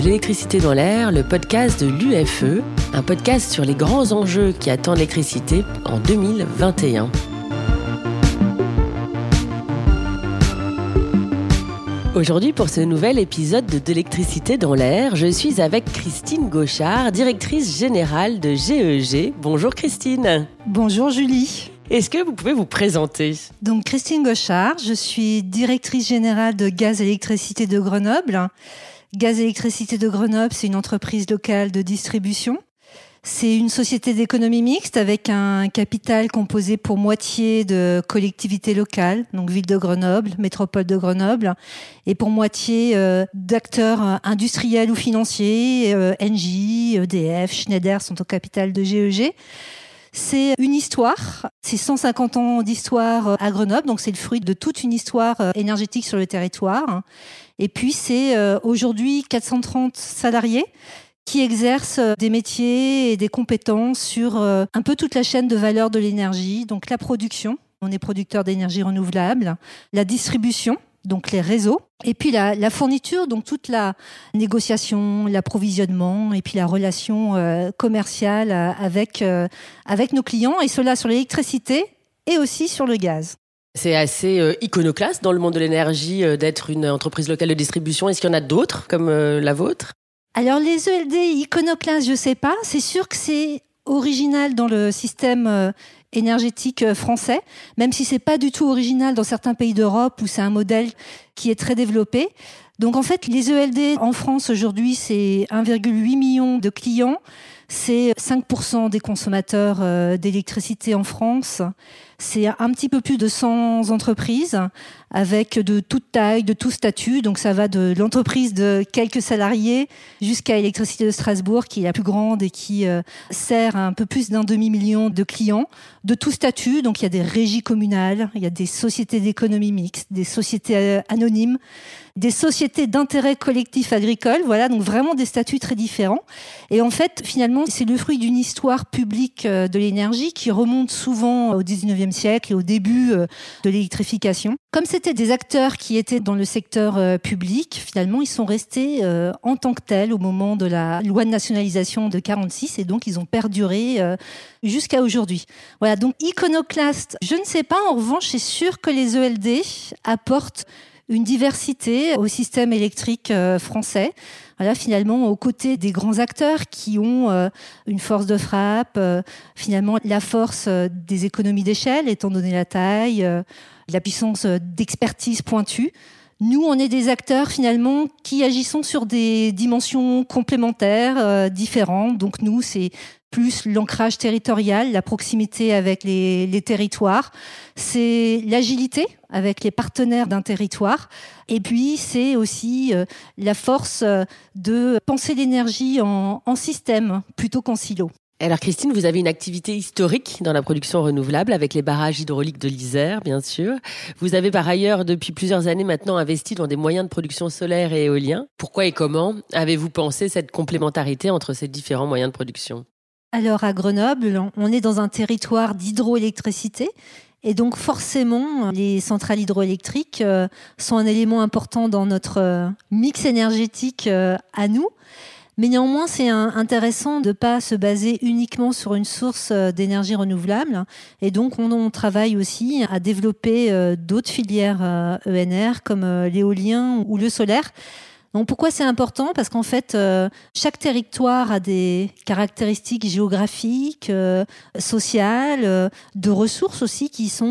de l'électricité dans l'air, le podcast de l'UFE, un podcast sur les grands enjeux qui attendent l'électricité en 2021. Aujourd'hui, pour ce nouvel épisode de, l'électricité dans l'air, je suis avec Christine Gauchard, directrice générale de GEG. Bonjour Christine. Bonjour Julie. Est-ce que vous pouvez vous présenter? Donc Christine Gauchard, je suis directrice générale de Gaz Électricité de Grenoble. Gaz Électricité de Grenoble, c'est une entreprise locale de distribution. C'est une société d'économie mixte avec un capital composé pour moitié de collectivités locales, donc ville de Grenoble, métropole de Grenoble, et pour moitié euh, d'acteurs industriels ou financiers, euh, Engie, EDF, Schneider sont au capital de GEG. C'est une histoire, c'est 150 ans d'histoire euh, à Grenoble, donc c'est le fruit de toute une histoire euh, énergétique sur le territoire. Et puis c'est euh, aujourd'hui 430 salariés qui exercent des métiers et des compétences sur un peu toute la chaîne de valeur de l'énergie, donc la production, on est producteur d'énergie renouvelable, la distribution, donc les réseaux, et puis la, fourniture, donc toute la négociation, l'approvisionnement, et puis la relation euh, commerciale euh, avec, euh, avec nos clients, et cela sur l'électricité et aussi sur le gaz. C'est assez iconoclaste dans le monde de l'énergie d'être une entreprise locale de distribution. Est-ce qu'il y en a d'autres comme la vôtre? Alors les ELD iconoclastes, je ne sais pas. C'est sûr que c'est original dans le système énergétique euh, français, même si c'est pas du tout original dans certains pays d'Europe où c'est un modèle qui est très développé. Donc en fait, les ELD en France aujourd'hui, c'est 1,8 million de clients, c'est 5% des consommateurs euh, d'électricité en France. C'est un petit peu plus de 100 entreprises avec de toute taille, de tout statut. Donc ça va de l'entreprise de quelques salariés jusqu'à Électricité de Strasbourg qui est la plus grande et qui euh, sert un peu plus d'un demi-million de clients de tout statut. Donc il y a des régies communales, il y a des sociétés d'économie mixte, des sociétés euh, anonymes, des sociétés d'intérêt collectif agricole. Voilà, donc vraiment des statuts très différents. Et en fait, finalement, c'est le fruit d'une histoire publique euh, de l'énergie qui remonte souvent au 19e siècle et au début euh, de l'électrification. Comme c'était des acteurs qui étaient dans le secteur euh, public, finalement, ils sont restés en tant que tels au moment de la loi de nationalisation de 46 et donc ils ont perduré jusqu'à aujourd'hui. Voilà, donc iconoclaste, je ne sais pas. En revanche, c'est sûr que les ELD apportent une diversité au système électrique euh, français. Voilà, finalement, aux côtés des grands acteurs qui ont euh, une force de frappe, euh, finalement la force des économies d'échelle, étant donné la taille, la puissance d'expertise pointue. Nous, on est des acteurs finalement qui agissons sur des dimensions complémentaires, différentes. Donc nous, c'est plus l'ancrage territorial, la proximité avec les, territoires, c'est l'agilité avec les partenaires d'un territoire, et puis c'est aussi euh, la force euh, de penser l'énergie en, en système plutôt qu'en silo. Alors Christine, vous avez une activité historique dans la production renouvelable avec les barrages hydrauliques de l'Isère, bien sûr. Vous avez par ailleurs depuis plusieurs années maintenant investi dans des moyens de production solaire et éolien. Pourquoi et comment avez-vous pensé cette complémentarité entre ces différents moyens de production? Alors à Grenoble, on est dans un territoire d'hydroélectricité et donc forcément, les centrales hydroélectriques euh, sont un élément important dans notre euh, mix énergétique euh, à nous. Mais néanmoins, c'est intéressant de ne pas se baser uniquement sur une source d'énergie renouvelable. Et donc, on, travaille aussi à développer d'autres filières ENR e comme l'éolien ou le solaire. Donc pourquoi c'est important? Parce qu'en fait, euh, chaque territoire a des caractéristiques géographiques, euh, sociales, euh, de ressources aussi qui sont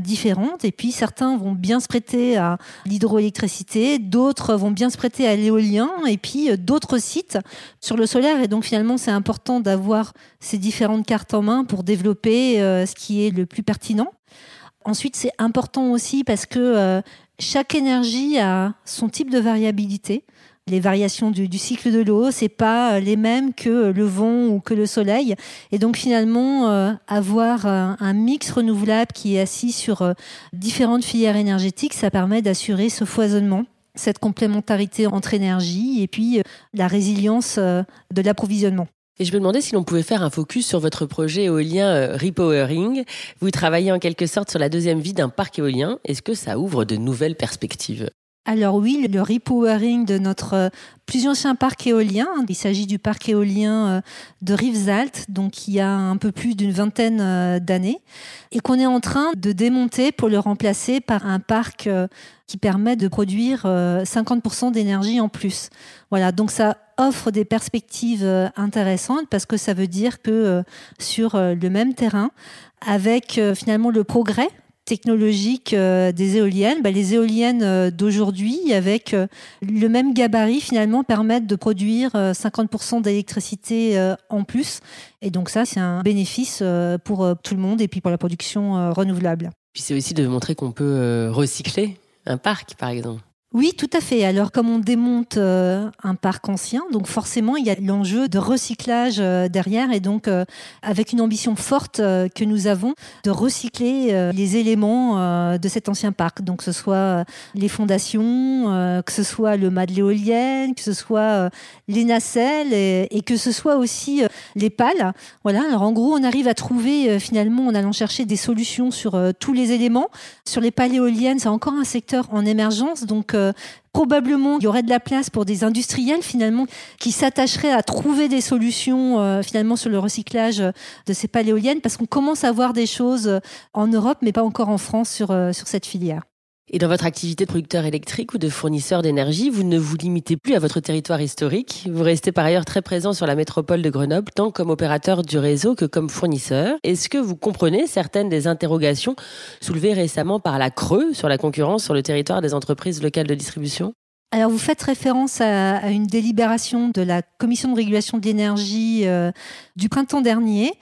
différentes. Et puis certains vont bien se prêter à l'hydroélectricité, d'autres vont bien se prêter à l'éolien, et puis d'autres sites sur le solaire. Et donc finalement, c'est important d'avoir ces différentes cartes en main pour développer ce qui est le plus pertinent. Ensuite, c'est important aussi parce que chaque énergie a son type de variabilité. Les variations du, cycle de l'eau, c'est pas euh, les mêmes que le vent ou que le soleil. Et donc finalement, euh, avoir un, mix renouvelable qui est assis sur euh, différentes filières énergétiques, ça permet d'assurer ce foisonnement cette complémentarité entre énergie et puis la résilience de l'approvisionnement. Et je me demandais si l'on pouvait faire un focus sur votre projet éolien euh, Repowering. Vous travaillez en quelque sorte sur la deuxième vie d'un parc éolien. Est-ce que ça ouvre de nouvelles perspectives? Alors oui, le repowering de notre euh, plus ancien parc éolien, il s'agit du parc éolien euh, de Rivesaltes, donc il y a un peu plus d'une vingtaine euh, d'années, et qu'on est en train de démonter pour le remplacer par un parc qui permet de produire 50% d'énergie en plus. Voilà, donc ça offre des perspectives intéressantes parce que ça veut dire que sur le même terrain, avec finalement le progrès technologique euh, des éoliennes, bah, les éoliennes euh, d'aujourd'hui, avec euh, le même gabarit, finalement, permettent de produire 50% d'électricité en plus. Et donc ça, c'est un bénéfice pour tout le monde et puis pour la production renouvelable. Puis c'est aussi de montrer qu'on peut recycler un parc, par exemple. Oui, tout à fait. Alors, comme on démonte euh, un parc ancien, donc forcément, il y a l'enjeu de recyclage euh, derrière, et donc euh, avec une ambition forte que nous avons de recycler les éléments de cet ancien parc. Donc, que ce soit les fondations, que ce soit le mât de l'éolienne, que ce soit les nacelles, et, que ce soit aussi les pales. Voilà. Alors, en gros, on arrive à trouver finalement, en allant chercher des solutions sur tous les éléments. Sur les pales éoliennes, c'est encore un secteur en émergence, donc probablement il y aurait de la place pour des industriels finalement qui s'attacheraient à trouver des solutions euh, finalement sur le recyclage de ces paléoliennes parce qu'on commence à voir des choses en Europe mais pas encore en France sur, euh, sur cette filière. Et dans votre activité de producteur électrique ou de fournisseur d'énergie, vous ne vous limitez plus à votre territoire historique. Vous restez par ailleurs très présent sur la métropole de Grenoble, tant comme opérateur du réseau que comme fournisseur. Est-ce que vous comprenez certaines des interrogations soulevées récemment par la Creux sur la concurrence sur le territoire des entreprises locales de distribution? Alors, vous faites référence à, une délibération de la Commission de régulation de l'énergie euh, du printemps dernier.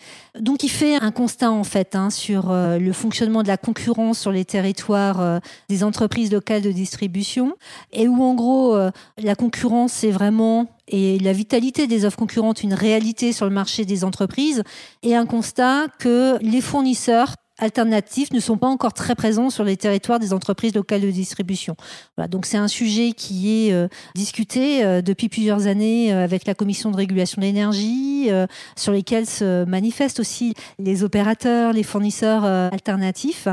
Donc, il fait un constat, en fait, hein, sur euh, le fonctionnement de la concurrence sur les territoires euh, des entreprises locales de distribution et où, en gros, la concurrence, c'est vraiment et la vitalité des offres concurrentes une réalité sur le marché des entreprises et un constat que les fournisseurs alternatifs ne sont pas encore très présents sur les territoires des entreprises locales de distribution. Donc c'est un sujet qui est euh, discuté euh, depuis plusieurs années euh, avec la Commission de régulation de l'énergie, sur lesquels se manifestent aussi les opérateurs, les fournisseurs alternatifs.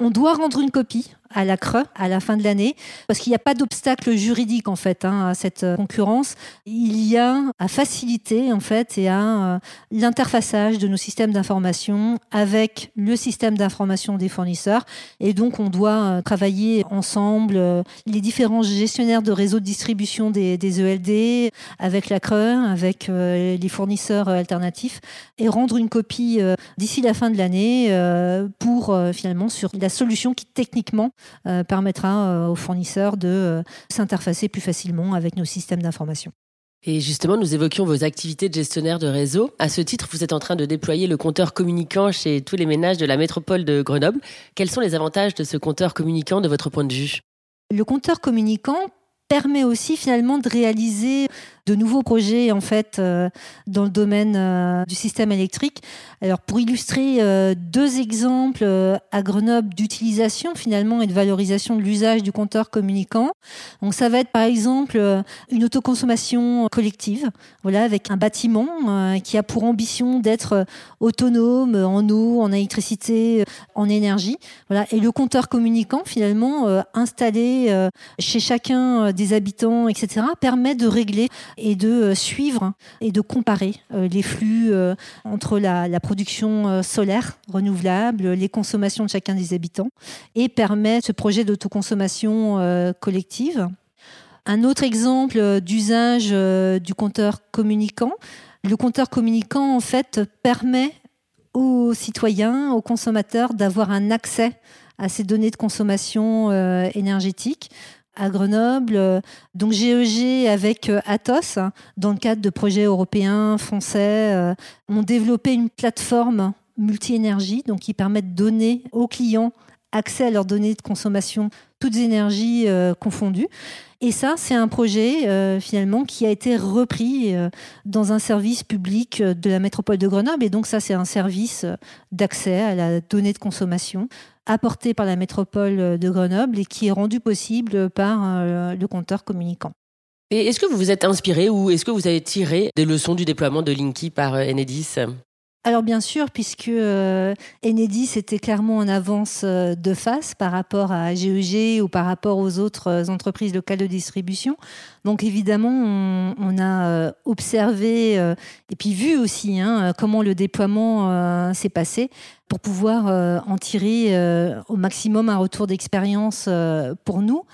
On doit rendre une copie à la creux à la fin de l'année, parce qu'il n'y a pas d'obstacle juridique en fait hein, à cette euh, concurrence. Il y a à faciliter en fait et à euh, l'interfaçage de nos systèmes d'information avec le système d'information des fournisseurs. Et donc on doit euh, travailler ensemble les différents gestionnaires de réseaux de distribution des, des ELD, avec la creux, avec les fournisseurs alternatifs, et rendre une copie d'ici la fin de l'année pour finalement sur la solution qui techniquement euh, permettra euh, aux fournisseurs de euh, s'interfacer plus facilement avec nos systèmes d'information. Et justement, nous évoquions vos activités de gestionnaire de réseau. À ce titre, vous êtes en train de déployer le compteur communicant chez tous les ménages de la métropole de Grenoble. Quels sont les avantages de ce compteur communicant de votre point de vue? Le compteur communicant permet aussi finalement de réaliser de nouveaux projets en fait euh, dans le domaine euh, du système électrique. Alors pour illustrer euh, deux exemples à Grenoble d'utilisation finalement et de valorisation de l'usage du compteur communicant. Donc ça va être par exemple une autoconsommation collective, voilà avec un bâtiment qui a pour ambition d'être autonome en eau, en électricité, en énergie. Voilà et le compteur communicant finalement installé chez chacun des habitants, etc., permet de régler et de euh, suivre et de comparer euh, les flux euh, entre la, production solaire renouvelable, les consommations de chacun des habitants et permet ce projet d'autoconsommation collective. Un autre exemple d'usage du compteur communicant, le compteur communicant en fait permet aux citoyens, aux consommateurs d'avoir un accès à ces données de consommation énergétique à Grenoble. Euh, donc GEG e avec euh, Atos, dans le cadre de projets européens, français, euh, ont développé une plateforme multi-énergie, donc qui permet de donner aux clients accès à leurs données de consommation, toutes énergies confondues. Et ça, c'est un projet finalement qui a été repris dans un service public de la métropole de Grenoble. Et donc ça, c'est un service d'accès à la donnée de consommation apporté par la métropole de Grenoble et qui est rendu possible par euh, le compteur communicant. Et est-ce que vous vous êtes inspiré ou est-ce que vous avez tiré des leçons du déploiement de Linky par euh, Enedis? Alors bien sûr, puisque euh, Enedis était clairement en avance euh, de face par rapport à GEG e ou par rapport aux autres euh, entreprises locales de distribution. Donc évidemment, on, a observé et puis vu aussi hein, comment le déploiement s'est passé pour pouvoir en tirer au maximum un retour d'expérience pour nous.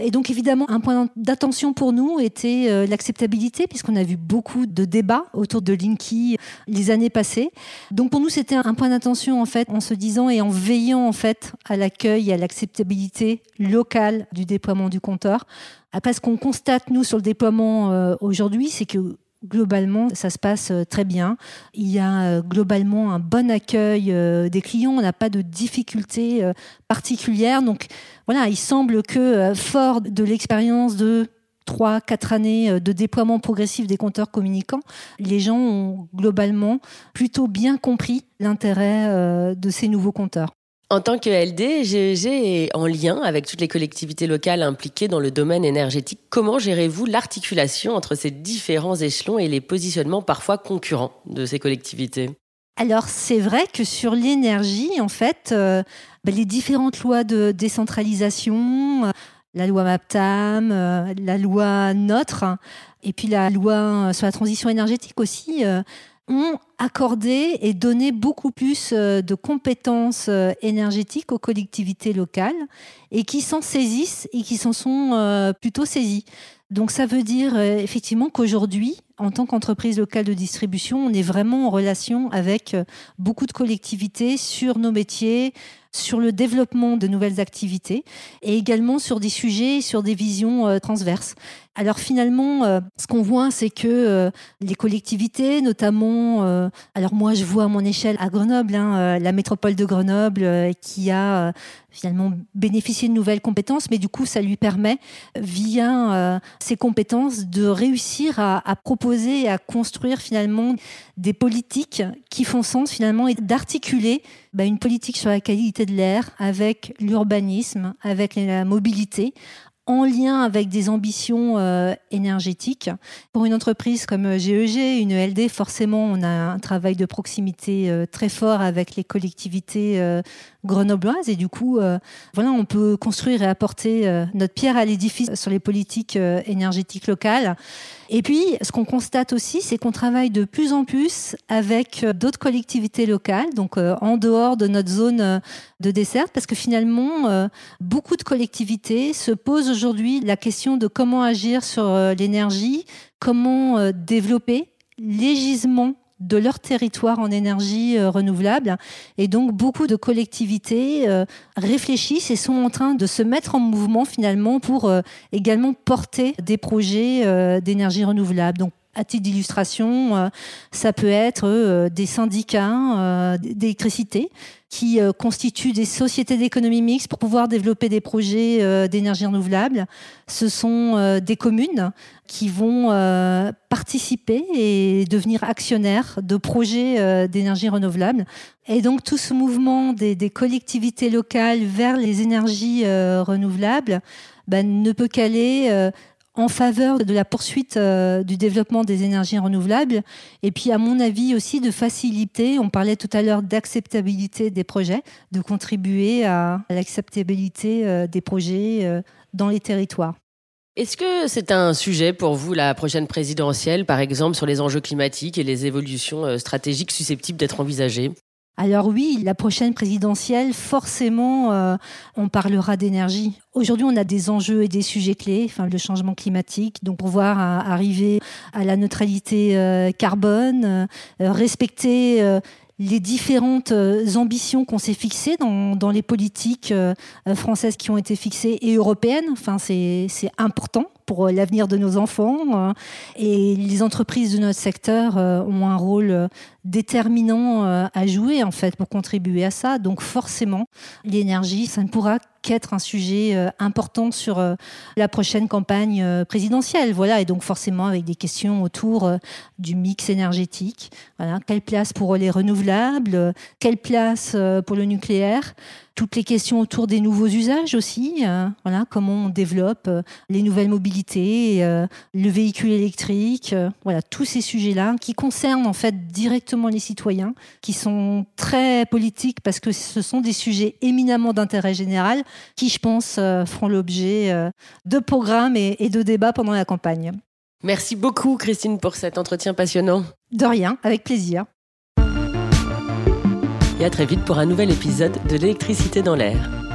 Et donc évidemment, un point d'attention pour nous était euh, l'acceptabilité, puisqu'on a vu beaucoup de débats autour de Linky les années passées. Donc pour nous, c'était un point d'attention en fait, en se disant et en veillant en fait à l'accueil et à l'acceptabilité locale du déploiement du compteur. Après, ce qu'on constate nous sur le déploiement euh, aujourd'hui, c'est que globalement, ça se passe euh, très bien. Il y a euh, globalement un bon accueil des clients. On n'a pas de difficultés particulières. Donc voilà, il semble que fort de l'expérience de 3 quatre années de déploiement progressif des compteurs communicants, les gens ont globalement plutôt bien compris l'intérêt de ces nouveaux compteurs. En tant que LD, GEG est en lien avec toutes les collectivités locales impliquées dans le domaine énergétique. Comment gérez-vous l'articulation entre ces différents échelons et les positionnements parfois concurrents de ces collectivités? Alors c'est vrai que sur l'énergie, en fait, euh, bah, les différentes lois de décentralisation, euh, la loi MAPTAM, euh, la loi NOTRe, et puis la loi sur la transition énergétique aussi, ont accordé et donné beaucoup plus euh, de compétences euh, énergétiques aux collectivités locales et qui s'en saisissent et qui s'en sont euh, plutôt saisies. Donc ça veut dire effectivement qu'aujourd'hui, en tant qu'entreprise locale de distribution, on est vraiment en relation avec beaucoup de collectivités sur nos métiers, sur le développement de nouvelles activités et également sur des sujets, sur des visions transverses. Alors finalement, euh, ce qu'on voit, c'est que euh, les collectivités, notamment, euh, alors moi je vois à mon échelle à Grenoble, hein, la métropole de Grenoble, qui a finalement bénéficié de nouvelles compétences, mais du coup ça lui permet, via ces compétences, de réussir à, proposer et à construire finalement des politiques qui font sens finalement et d'articuler bah, une politique sur la qualité de l'air avec l'urbanisme, avec la mobilité, en lien avec des ambitions euh, énergétiques. Pour une entreprise comme GEG, e une LD, forcément, on a un travail de proximité euh, très fort avec les collectivités euh, grenobloises et du coup, voilà, on peut construire et apporter notre pierre à l'édifice sur les politiques énergétiques locales. Et puis, ce qu'on constate aussi, c'est qu'on travaille de plus en plus avec euh, d'autres collectivités locales, donc euh, en dehors de notre zone euh, de dessert, parce que finalement, beaucoup de collectivités se posent aujourd'hui la question de comment agir sur l'énergie, comment développer les gisements de leur territoire en énergie renouvelable. Et donc, beaucoup de collectivités réfléchissent et sont en train de se mettre en mouvement finalement pour également porter des projets d'énergie renouvelable. Donc, à titre d'illustration, ça peut être des syndicats d'électricité qui euh, constituent des sociétés d'économie mixte pour pouvoir développer des projets euh, d'énergie renouvelable. Ce sont euh, des communes qui vont participer et devenir actionnaires de projets d'énergie renouvelable. Et donc tout ce mouvement des, collectivités locales vers les énergies renouvelables ben, ne peut qu'aller en faveur de la poursuite euh, du développement des énergies renouvelables et puis à mon avis aussi de faciliter, on parlait tout à l'heure d'acceptabilité des projets, de contribuer à l'acceptabilité euh, des projets euh, dans les territoires. Est-ce que c'est un sujet pour vous, la prochaine présidentielle, par exemple, sur les enjeux climatiques et les évolutions stratégiques susceptibles d'être envisagées? Alors oui, la prochaine présidentielle, forcément, euh, on parlera d'énergie. Aujourd'hui, on a des enjeux et des sujets clés, enfin le changement climatique, donc pouvoir arriver à la neutralité euh, carbone, euh, respecter les différentes ambitions qu'on s'est fixées dans, les politiques françaises qui ont été fixées et européennes. Enfin, c'est important pour euh, l'avenir de nos enfants. Euh, et les entreprises de notre secteur euh, ont un rôle déterminant à jouer en fait pour contribuer à ça. Donc forcément, l'énergie, ça ne pourra qu'être un sujet important sur la prochaine campagne présidentielle. Voilà, et donc forcément avec des questions autour du mix énergétique. Voilà, quelle place pour les renouvelables, quelle place pour le nucléaire toutes les questions autour des nouveaux usages aussi, euh, voilà, comment on développe euh, les nouvelles mobilités, euh, le véhicule électrique, voilà, tous ces sujets-là qui concernent en fait directement les citoyens, qui sont très politiques parce que ce sont des sujets éminemment d'intérêt général qui, je pense, feront l'objet de programmes et, et de débats pendant la campagne. Merci beaucoup Christine pour cet entretien passionnant. De rien, avec plaisir. Et à très vite pour un nouvel épisode de l'électricité dans l'air.